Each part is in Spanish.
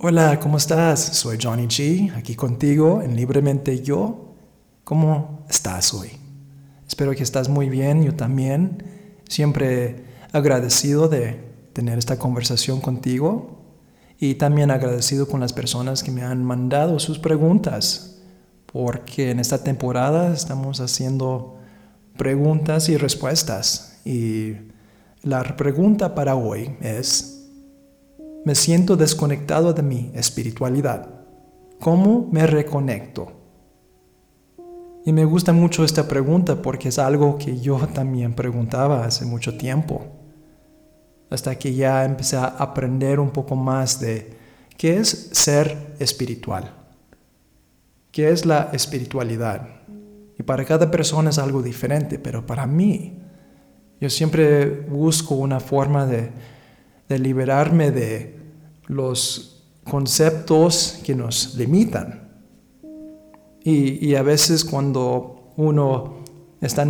Hola, ¿cómo estás? Soy Johnny G, aquí contigo en Libremente Yo. ¿Cómo estás hoy? Espero que estás muy bien, yo también. Siempre agradecido de tener esta conversación contigo y también agradecido con las personas que me han mandado sus preguntas, porque en esta temporada estamos haciendo preguntas y respuestas. Y la pregunta para hoy es, me siento desconectado de mi espiritualidad. ¿Cómo me reconecto? Y me gusta mucho esta pregunta porque es algo que yo también preguntaba hace mucho tiempo. Hasta que ya empecé a aprender un poco más de qué es ser espiritual. ¿Qué es la espiritualidad? Y para cada persona es algo diferente, pero para mí, yo siempre busco una forma de de liberarme de los conceptos que nos limitan. Y, a veces cuando uno está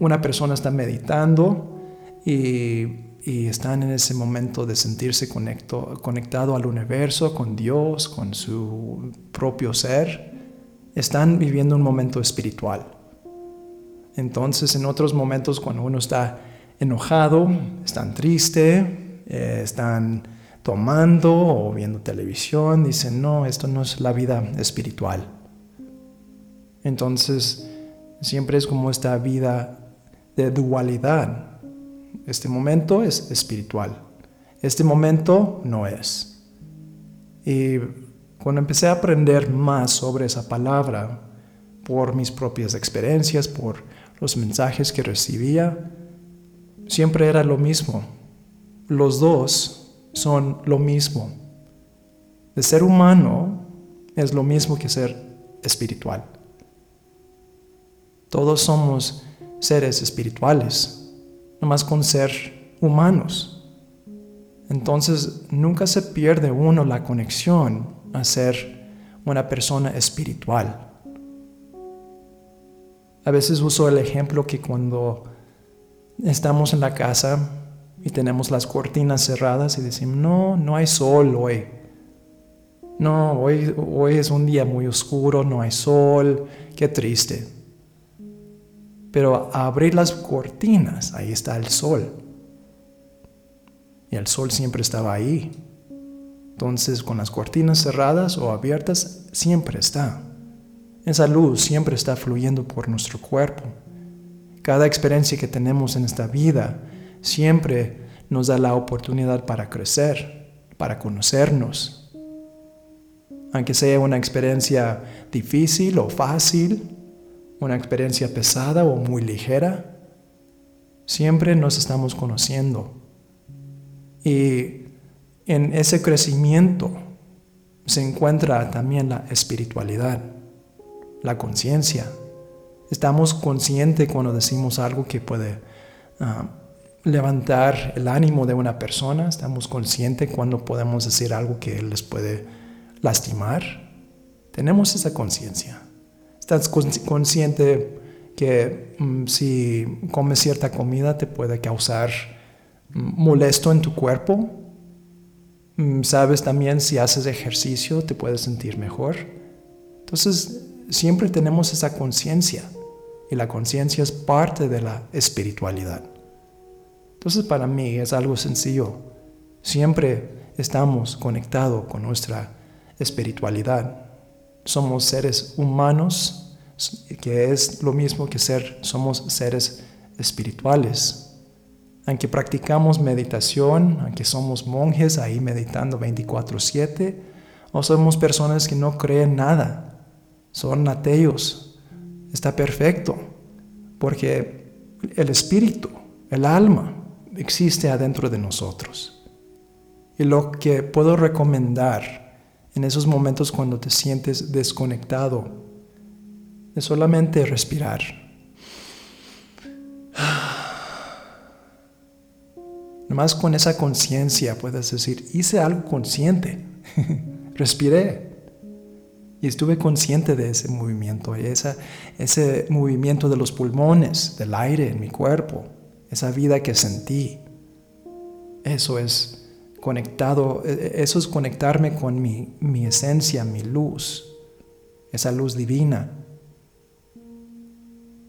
una persona está meditando y, y están en ese momento de sentirse conecto, conectado al universo, con Dios, con su propio ser, están viviendo un momento espiritual. Entonces en otros momentos cuando uno está enojado, está triste, eh, están tomando o viendo televisión, dicen, no, esto no es la vida espiritual. Entonces, siempre es como esta vida de dualidad. Este momento es espiritual, este momento no es. Y cuando empecé a aprender más sobre esa palabra, por mis propias experiencias, por los mensajes que recibía, siempre era lo mismo los dos son lo mismo. El ser humano es lo mismo que ser espiritual. Todos somos seres espirituales, nomás con ser humanos. Entonces nunca se pierde uno la conexión a ser una persona espiritual. A veces uso el ejemplo que cuando estamos en la casa y tenemos las cortinas cerradas y decimos, no, no hay sol hoy. No, hoy, hoy es un día muy oscuro, no hay sol, qué triste. Pero abrir las cortinas, ahí está el sol. Y el sol siempre estaba ahí. Entonces, con las cortinas cerradas o abiertas, siempre está. Esa luz siempre está fluyendo por nuestro cuerpo. Cada experiencia que tenemos en esta vida siempre nos da la oportunidad para crecer, para conocernos. Aunque sea una experiencia difícil o fácil, una experiencia pesada o muy ligera, siempre nos estamos conociendo. Y en ese crecimiento se encuentra también la espiritualidad, la conciencia. Estamos conscientes cuando decimos algo que puede ah, levantar el ánimo de una persona, estamos conscientes cuando podemos decir algo que les puede lastimar. Tenemos esa conciencia. Estás consciente que mm, si comes cierta comida te puede causar mm, molesto en tu cuerpo. Mm, sabes también si haces ejercicio te puedes sentir mejor. Entonces siempre tenemos esa conciencia y la conciencia es parte de la espiritualidad. Entonces para mí es algo sencillo. Siempre estamos conectados con nuestra espiritualidad. Somos seres humanos, que es lo mismo que ser, somos seres espirituales. Aunque practicamos meditación, aunque somos monjes ahí meditando 24/7, o somos personas que no creen nada, son ateos, está perfecto, porque el espíritu, el alma, existe adentro de nosotros. Y lo que puedo recomendar en esos momentos cuando te sientes desconectado es solamente respirar. Nomás con esa conciencia puedes decir, hice algo consciente, respiré. Y estuve consciente de ese movimiento, ese movimiento de los pulmones, del aire en mi cuerpo esa vida que sentí. Eso es conectado, e, e, eso es conectarme con mi, mi esencia, mi luz, esa luz divina.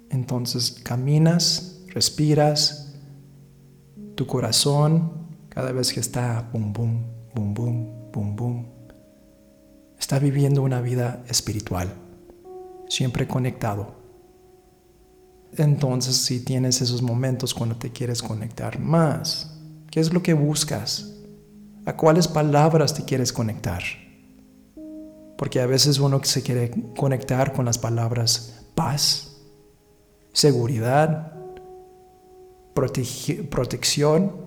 Entonces caminas, respiras, tu corazón cada vez que está bum bum, bum bum, bum bum, está viviendo una vida espiritual, siempre conectado. Entonces, si tienes esos momentos cuando te quieres conectar más, ¿qué es lo que buscas? ¿A cuáles palabras te quieres conectar? Porque a veces uno se quiere conectar con las palabras paz, seguridad, protección,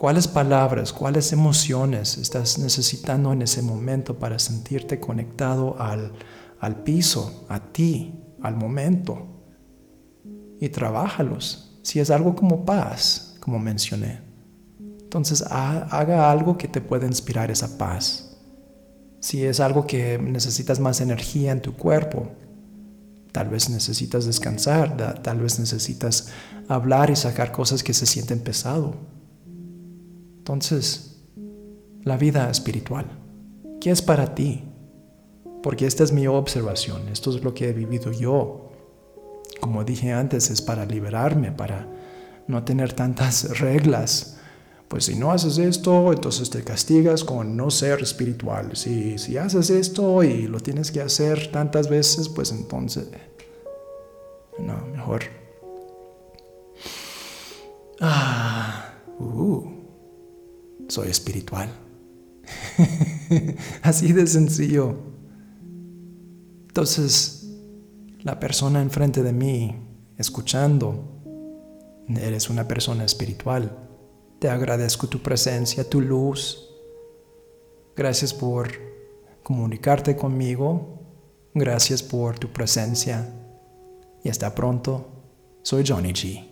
¿Cuáles palabras, cuáles emociones estás necesitando en ese momento para sentirte conectado al, al piso, a ti, al momento? Y trabájalos. Si es algo como paz, como mencioné, entonces haga algo que te pueda inspirar esa paz. Si es algo que necesitas más energía en tu cuerpo, tal vez necesitas descansar, tal vez necesitas hablar y sacar cosas que se sienten pesado entonces, la vida espiritual, ¿qué es para ti? Porque esta es mi observación, esto es lo que he vivido yo. Como dije antes, es para liberarme, para no tener tantas reglas. Pues si no haces esto, entonces te castigas con no ser espiritual. Si, si haces esto y lo tienes que hacer tantas veces, pues entonces... No, mejor... Ah, uh soy espiritual. Así de sencillo. Entonces, la persona enfrente de mí, escuchando, eres una persona espiritual. Te agradezco tu presencia, tu luz. Gracias por comunicarte conmigo. Gracias por tu presencia. Y hasta pronto. Soy Johnny G.